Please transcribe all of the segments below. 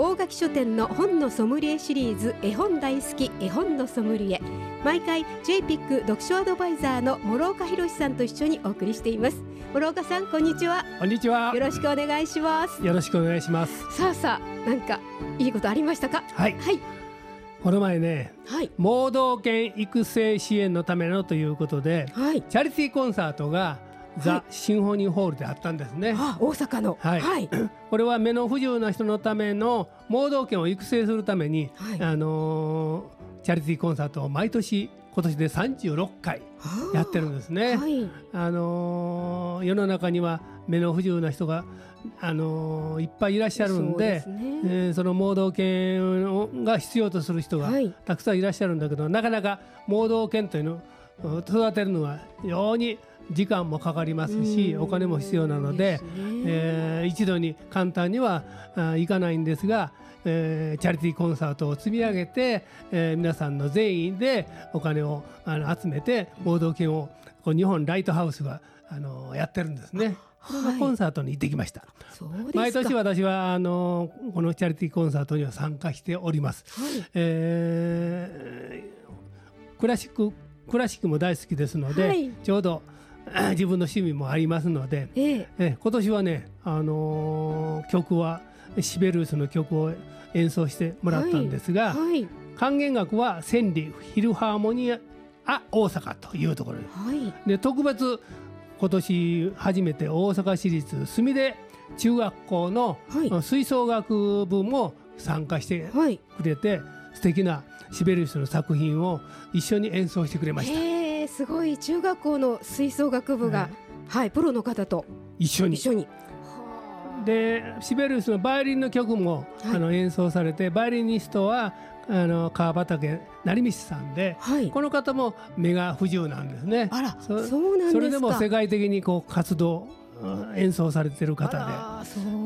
大垣書店の本のソムリエシリーズ絵本大好き絵本のソムリエ。毎回 JPIC 読書アドバイザーの諸岡博さんと一緒にお送りしています。諸岡さんこんにちは。こんにちは。よろしくお願いします。よろしくお願いします。さあさあなんかいいことありましたか？はい。はい。この前ねはい。盲導犬育成支援のためのということではい。チャリティーコンサートがザ・シンフォニーホールであったんですね、あ大阪の。はい。はい、これは目の不自由な人のための盲導犬を育成するために、はい。あのーチャリティーコンサートを毎年今年で36回やってるんですね。はい。あのー世の中には目の不自由な人が、あのーいっぱいいらっしゃるんでそね。えーその盲導犬をが必要とする人がはい。たくさんいらっしゃるんだけど、なかなか盲導犬というのを育てるのは非常に時間もかかりますしうんお金も必要なのでねえー一度に簡単にはあいかないんですが、えーチャリティーコンサートを積み上げて、えー皆さんの全員でお金をあの集めて盲導犬をこう日本ライトハウスがあのやってるんですね。これのコンサートに行ってきました。毎年私はあのこのチャリティーコンサートには参加しております。はいえークラシッククラシックも大好きですので、はいちょうどあ 自分の趣味もありますので、ええ。え今年はね、あのー曲はシベルウスの曲を演奏してもらったんですが、はい。管弦楽は千里フィルハーモニア大阪というところで。はい。で特別今年初めて大阪市立墨出中学校のはい。吹奏楽部も参加してはい。くれて素敵なシベリウスの作品を一緒に演奏してくれましたすごい中学校の吹奏楽部が、はいプロの方と。一緒に。一緒に。でシベリウスのバイオリンの曲も、はい。あの演奏されてバイオリニストはあの川畑成道さんではい。この方も目が不自由なんですね。あらそそうなんですか。それでも世界的にこう活動うん演奏されてる方で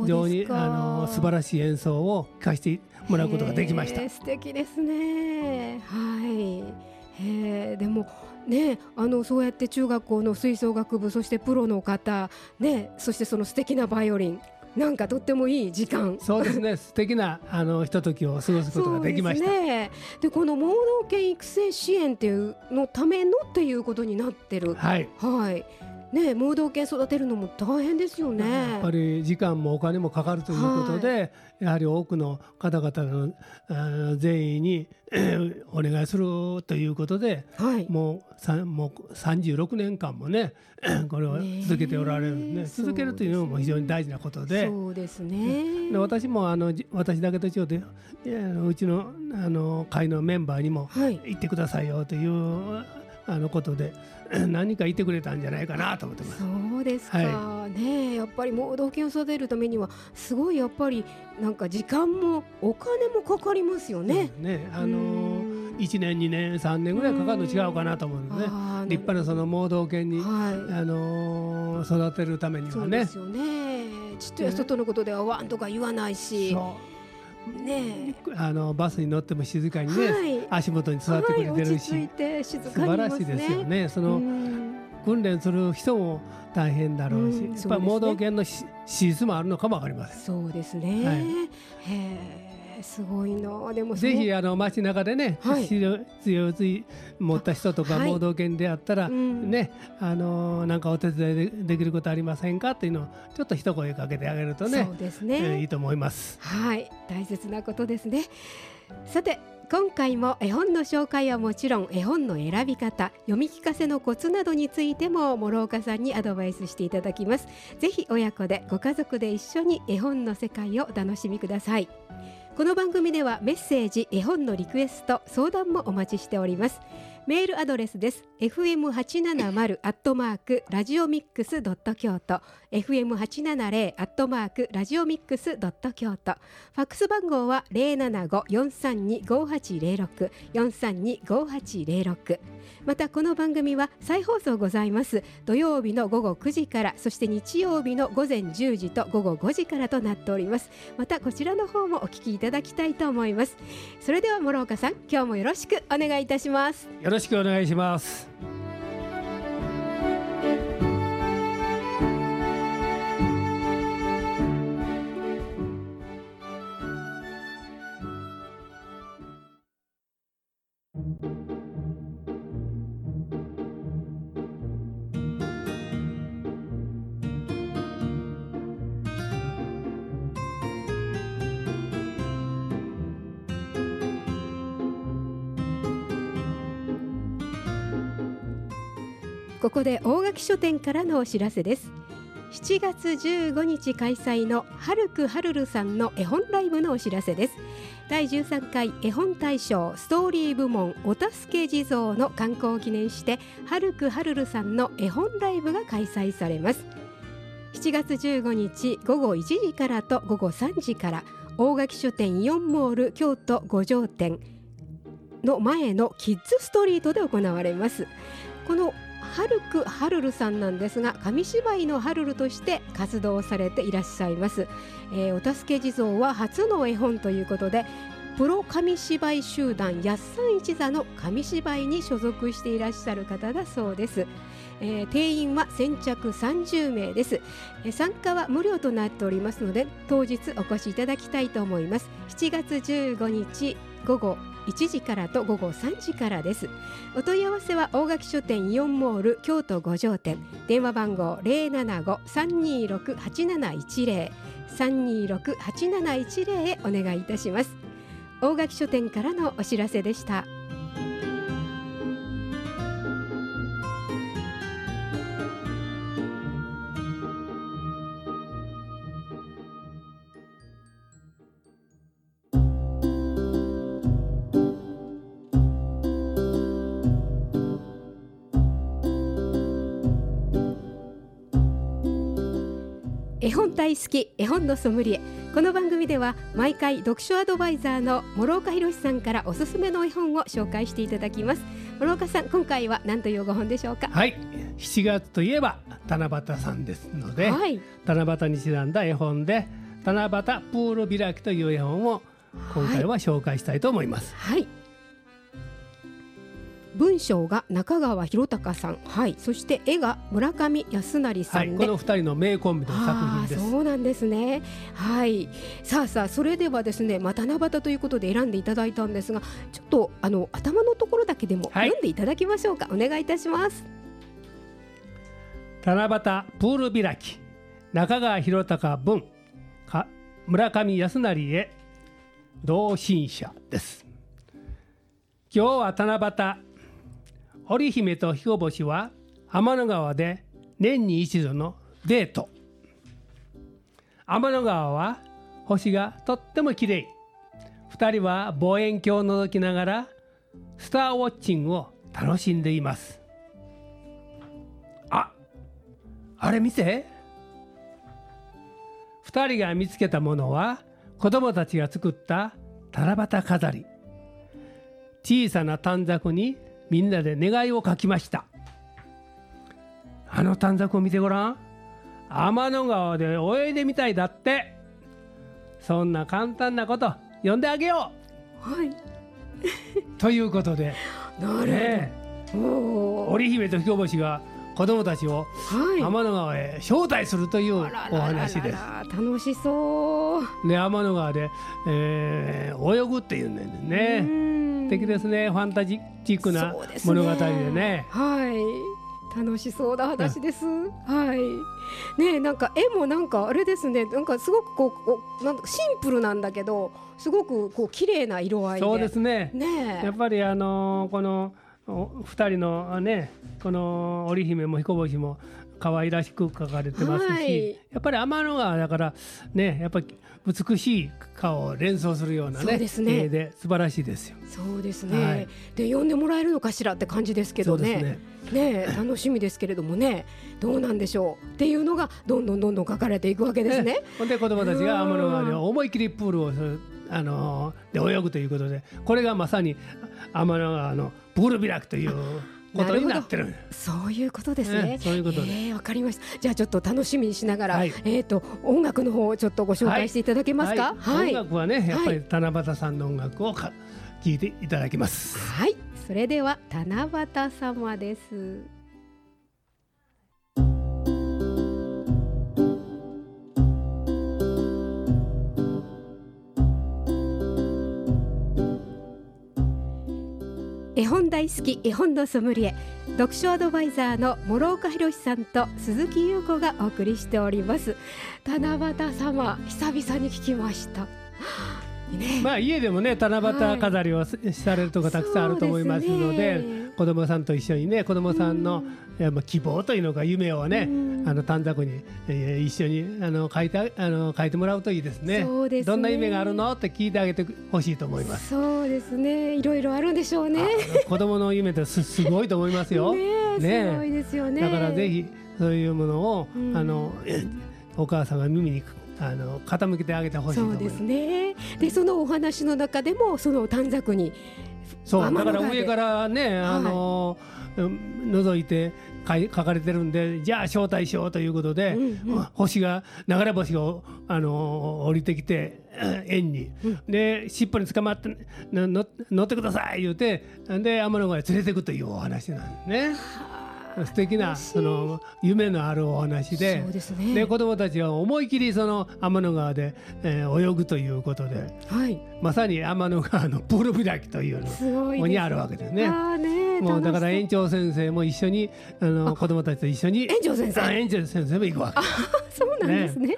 非常にあの素晴らしい演奏を聴かせてもらうことができました。素敵ですね。はい。へえでもねあのそうやって中学校の吹奏楽部そしてプロの方ねそしてその素敵なバイオリンなんかとってもいい時間そうですね素敵なあのひとときを過ごすことができましたですね。でこの盲導犬育成支援っていうのためのっていうことになってる。はいはい。ね盲導犬育てるのも大変ですよね。やっぱり時間もお金もかかるということで、やはり多くの方々の善意にえー お願いするということではい。もうさもう36年間もね これを続けておられるんで、ねえ続けるというのも非常に大事なことで。そうですね。で私もあのじ私だけと違ってうちのあの会のメンバーにもはい。行ってくださいよというあのことで 何か言ってくれたんじゃないかなと思ってます。そうですか、はねえやっぱり盲導犬を育てるためにはすごいやっぱりなんか時間もお金もかかりますよね。ね。あうのん。1年2年3年ぐらいかかるの違うかなと思うんでね。立派なその盲導犬に、はい。あのー育てるためにはね。そうですよね。ちっとや外のことではワンとか言わないし、そねうあのバスに乗っても静かにね、はい。足元に座ってくれてはい、るし、て静か素にいね。晴らしいですよね。その、うん。訓練する人も大変だろうし、うんやっぱり盲導犬のし資質もあるのかもわかりません。そうですね。はい。へえ、すごいな。でもぜひああの街中でね、はい強い持った人とかはい盲導犬であったら、うんねあのーなんかお手伝いでできることありませんかっていうのをちょっと一声かけてあげるとねそうですえーね。いいと思います。はい、大切なことですね。さて。今回も絵本の紹介はもちろん絵本の選び方読み聞かせのコツなどについても諸岡さんにアドバイスしていただきますぜひ親子でご家族で一緒に絵本の世界をお楽しみくださいこの番組ではメッセージ絵本のリクエスト相談もお待ちしております。メールアドレスです。fm870 アットマークラジオミックスドット京都。fm870 アットマークラジオミックスドット京都。ファックス番号は075-432-5806 432-5806またこの番組は再放送ございます。土曜日の午後9時からそして日曜日の午前10時と午後5時からとなっております。またこちらの方もお聞きいただきたいと思います。それでは諸岡さん今日もよろしくお願いいたします。よろしくお願いします。ここで大垣書店からのお知らせです。7月15日開催のはるくはるるさんの絵本ライブのお知らせです。第13回絵本大賞ストーリー部門お助け地蔵の観光を記念してはるくはるるさんの絵本ライブが開催されます。7月15日午後1時からと午後3時から大垣書店イオンモール京都五条店の前のキッズストリートで行われます。このハルク・ハルルさんなんですが紙芝居のハルルとして活動されていらっしゃいます、えー、お助け地蔵は初の絵本ということでプロ紙芝居集団やっさん一座の紙芝居に所属していらっしゃる方だそうです。えー、定員は先着30名です、えー、参加は無料となっておりますので当日お越しいただきたいと思います。7月15日午後1時からと午後3時からです。お問い合わせは大垣書店イオンモール京都五条店。電話番号075-326-8710 326-8710へお願いいたします。大垣書店からのお知らせでした。絵本大好き絵本のソムリエ。この番組では毎回読書アドバイザーの諸岡博さんからおすすめの絵本を紹介していただきます。諸岡さん今回は何というご本でしょうか？はい。7月といえば七夕さんですので、はい、七夕にちなんだ絵本で七夕プール開きという絵本を今回は紹介したいと思います、はい、はい文章が中川博隆さん、はい、そして絵が村上康成さんで、はい、この二人の名コンビの作品です。そうなんですね。はい、さあさあそれではですね、まあ、七夕ということで選んでいただいたんですが、ちょっとあの頭のところだけでも読んでいただきましょうか。はい、お願いいたします。七夕プール開き中川博隆文か村上康成へ同心者です。今日は七夕織姫と彦星は天の川で年に一度のデート。天の川は星がとっても綺麗。2人は望遠鏡を覗きながらスターウォッチングを楽しんでいます。ああれ見て。2人が見つけたものは子供たちが作った七夕飾り。小さな短冊にみんなで願いを書きました。あの短冊を見てごらん。天の川で泳いでみたいだって。そんな簡単なこと読んであげよう。はい。ということで。なるほど、ね、織姫と彦星が子供たちを天の川へ招待するというお話です。楽しそう。ね天の川で、えー、泳ぐっていうんだよね。敵ですねファンタジックな物語でね、ね、はい楽しそうな話です。はい。ねなんか絵もなんかあれですね。なんかすごくこうなんシンプルなんだけど、すごくこう綺麗な色合いそうですね。ねやっぱりあのー、このお二人のねこの織姫も彦星も可愛らしく描かれてますし、はい。やっぱり天の川だからねやっぱり美しい顔を連想するようなねそうですね。絵で素晴らしいですよ。そうですね、はい。で呼んでもらえるのかしらって感じですけどね。ね。ねえ楽しみですけれどもね。どうなんでしょうっていうのがどんどんどんどん書かれていくわけですね。ほんで子供たちが天の川で思い切りプールをするあので泳ぐということでこれがまさに天の川のプール開きということになってる。そういうことですねえ。えそういうことでええわかりました。じゃあちょっと楽しみにしながら、はいえっ、と音楽の方をちょっとご紹介していただけますか？ははいい。音楽はねやっぱり七夕さんの音楽をか聴いていただきます。はい、それでは七夕様です。絵本大好き絵本のソムリエ読書アドバイザーの諸岡博さんと鈴木優子がお送りしております。七夕様久々に聞きました。ねまあ家でもね七夕飾りをさされるとこたくさんあると思いますのでそう子供さんと一緒にね子供さんの、いやまあ希望というのか夢をね、うん。あの短冊に、えー一緒にあの書いてあの書いてもらうといいですね。そうですね。どんな夢があるの？って聞いてあげてほしいと思います。そうですね。いろいろあるんでしょうね。あ子供の夢ってす すごいと思いますよ。ねすごいですよね。だからぜひそういうものを、うん。あのお母さんが耳にあの傾けてあげてほしいとそうです。ね。でそのお話の中でもその短冊にそう。だから上からね、あのうん覗いて書かれてるんでじゃあ招待しようということで、うんうん。星が流れ星があの降りてきてえ 円に、うん。で尻尾に捕まって乗ってください言うてで天の川へ連れてくというお話なんですね。素敵なその夢のあるお話でですね。で子供たちは思い切りその天の川で、えー泳ぐということではい。まさに天の川のプール開きというのにあるわけですね。あーねもうだから園長先生も一緒にあの子供たちと一緒に園長先生。あ園長先生も行くわけ。そうなんですね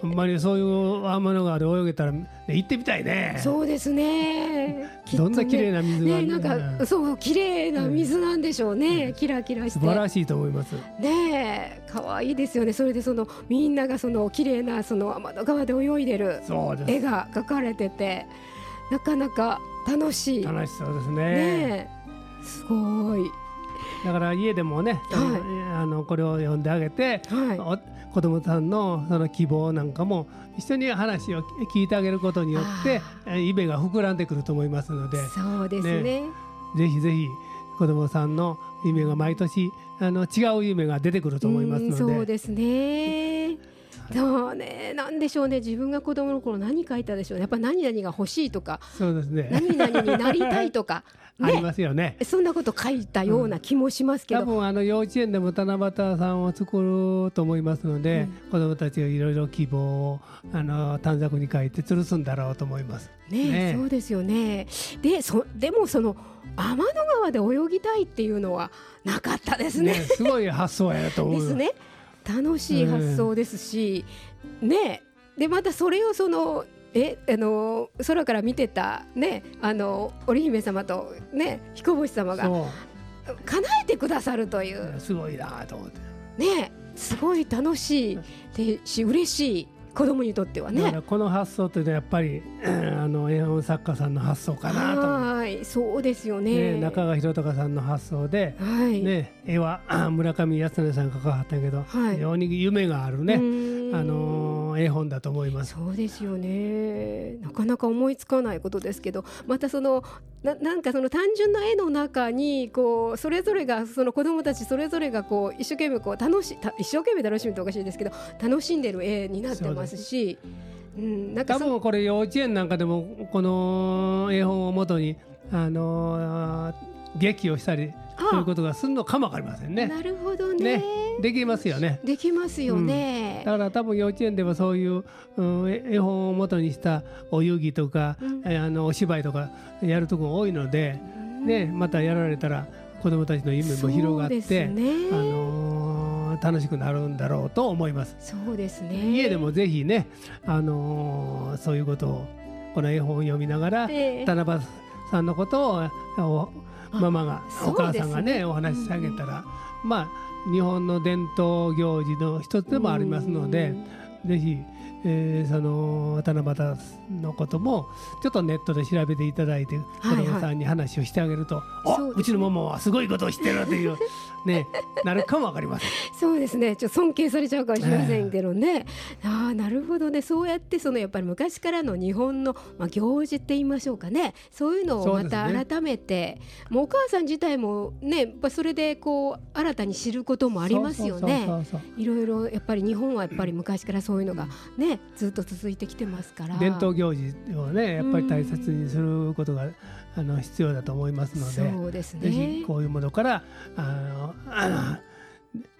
ほんまにそういう天の川で泳げたら、ね行ってみたいね。そうですね。ね。どんな綺麗な水がねなんかそう綺麗な水なんでしょうね。キラキラして。素晴らしいと思います。ねえ可愛いですよね。それでそのみんながその綺麗なその天の川で泳いでる絵が描かれててなかなか楽しい。楽しそうですね。ねえ。すごいだから家でもね、あのこれを読んであげて、はお子供さんのその希望なんかも一緒に話を聞いてあげることによってえ夢が膨らんでくると思いますのでいそうですね。ぜひぜひ子供さんの夢が毎年あの違う夢が出てくると思いますうんのでそうですね。そうね。なんでしょうね。自分が子供の頃何書いたでしょうね。やっぱ何々が欲しいとかそうですね。何々になりたいとか ありねますよね。そんなこと書いたような気もしますけ多ど、分あの幼稚園でも七夕さんを作ると思いますので、子どもたちがいろいろ希望をあの短冊に書いて吊るすんだろうと思います。ねねそうですよね。でそでもその天の川で泳ぎたいっていうのはなかったですね。ねすごい発想やなと思う。ですね。楽しい発想ですし、ねでまたそれをそのえあの空から見てたねあの織姫様とね彦星様がそ叶えてくださるといううすごいなと思って。ねすごい楽しいでし嬉しい子供にとってはね。この発想というのはやっぱりうん あの絵本作家さんの発想かなと。はいそうですよね。ね、中川博隆さんの発想で、はい、ね、絵はあ 村上康成さんが描かはったけど、はい非常に夢があるうね、あのー絵本だと思います。そうですよねなかなか思いつかないことですけどまたそのななんかその単純な絵の中にこうそれぞれがその子どもたちそれぞれがこう一生懸命こう楽した一生懸命楽しむとおかしいですけど楽しんでる絵になってますし。うん、なんかそ多分これ幼稚園なんかでもこの絵本をもとにあのー劇をしたりそういうことがするのかもわかりませんね。なるほどねねできますよね。できますよね。だから多分幼稚園ではそういう、うん、絵絵本をもとにしたお遊戯とか、うんえあのお芝居とかやるとこが多いので、ね、またやられたら子どもたちの夢も広がって、ねあのー楽しくなるんだろうと思います。そうですね。家でもぜひね、あのーそういうことをこの絵本を読みながら、ええ七夕さんのことをおママが、お母さんがねお話ししてあげたら、まあ日本の伝統行事の一つでもありますので、ぜひえー、その七夕のこともちょっとネットで調べていただいて子どもさんに話をしてあげると、はいはい、うちのママはすごいことをしてるというねなるかもわかりません。そうですね。ちょっと尊敬されちゃうかもしれませんけどね、えー、ああなるほどね。そうやってそのやっぱり昔からの日本の、まあ、行事って言いましょうかね。そういうのをまた改めて、ね、もうお母さん自体もねそれでこう新たに知ることもありますよね。いろいろやっぱり日本はやっぱり昔からそういうのがねずっと続いてきてますから。伝統行事をねやっぱり大切にすることが、あの必要だと思いますのでそうです、ね、ぜひこういうものからあのあの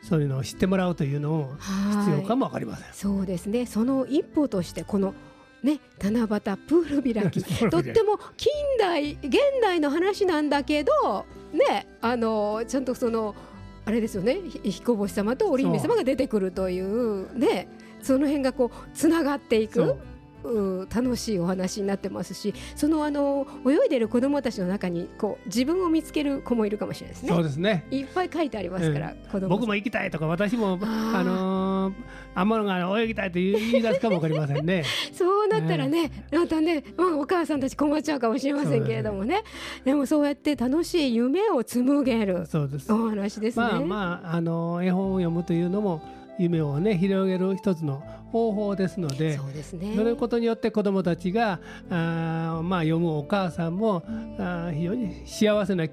そういうのを知ってもらうというのも必要かもわかりません。そうですね。その一歩としてこのね、七夕プール開き とっても近代現代の話なんだけど、ね、あのちゃんとそのあれですよね。彦星様と織姫様が出てくるというねその辺がこうつながっていくう。楽しいお話になってますしそのあの泳いでる子どもたちの中にこう自分を見つける子もいるかもしれないですね。そうですね。いっぱい書いてありますから、うん、僕も行きたいとか私もあのー、天野が泳ぎたいと言い出すかもわかりませんね。そうなったらね、またね、まあ、お母さんたち困っちゃうかもしれませんけれどもね。でもそうやって楽しい夢を紡げるそうです。お話ですね。まあまああの絵本を読むというのも夢をね広げる一つの方法ですのでそうです、ね、そのことによって子どもたちがあ、まあ、読むお母さんもあ非常に幸せな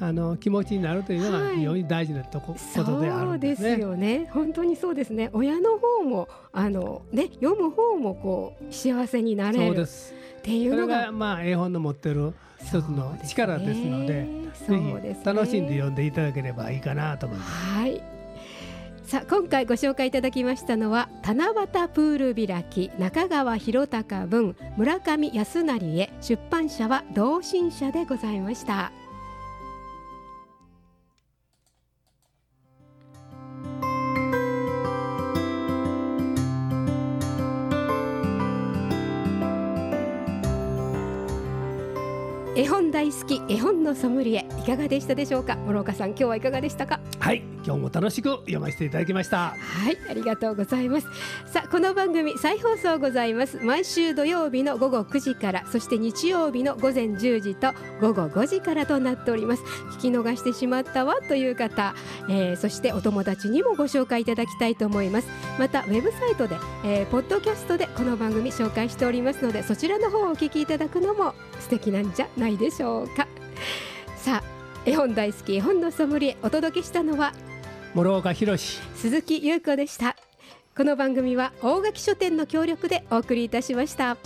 あの気持ちになるというのが非常に大事なとこ,、ことであるんですね。そうですよね。本当にそうですね。親の方もあの、ね、読む方もこう幸せになれる。っていうのがまあ、絵本の持ってる一つの力ですので、ね、ぜひ楽しんで読んでいただければいいかなと思います。はいさあ今回ご紹介いただきましたのは七夕プール開き中川博隆文村上康成へ出版社は同心社でございました。絵本大好き絵本のソムリエいかがでしたでしょうか？諸岡さん今日はいかがでしたか？はい。今日も楽しく読ませていただきました。はいありがとうございます。さあこの番組再放送ございます。毎週土曜日の午後9時からそして日曜日の午前10時と午後5時からとなっております。聞き逃してしまったわという方、えー、そしてお友達にもご紹介いただきたいと思います。またウェブサイトで、えー、ポッドキャストでこの番組紹介しておりますのでそちらの方をお聞きいただくのも素敵なんじゃないでしょうか。さあ絵本大好き絵本のソムリエお届けしたのは諸岡博鈴木優子でしたこの番組は大垣書店の協力でお送りいたしました。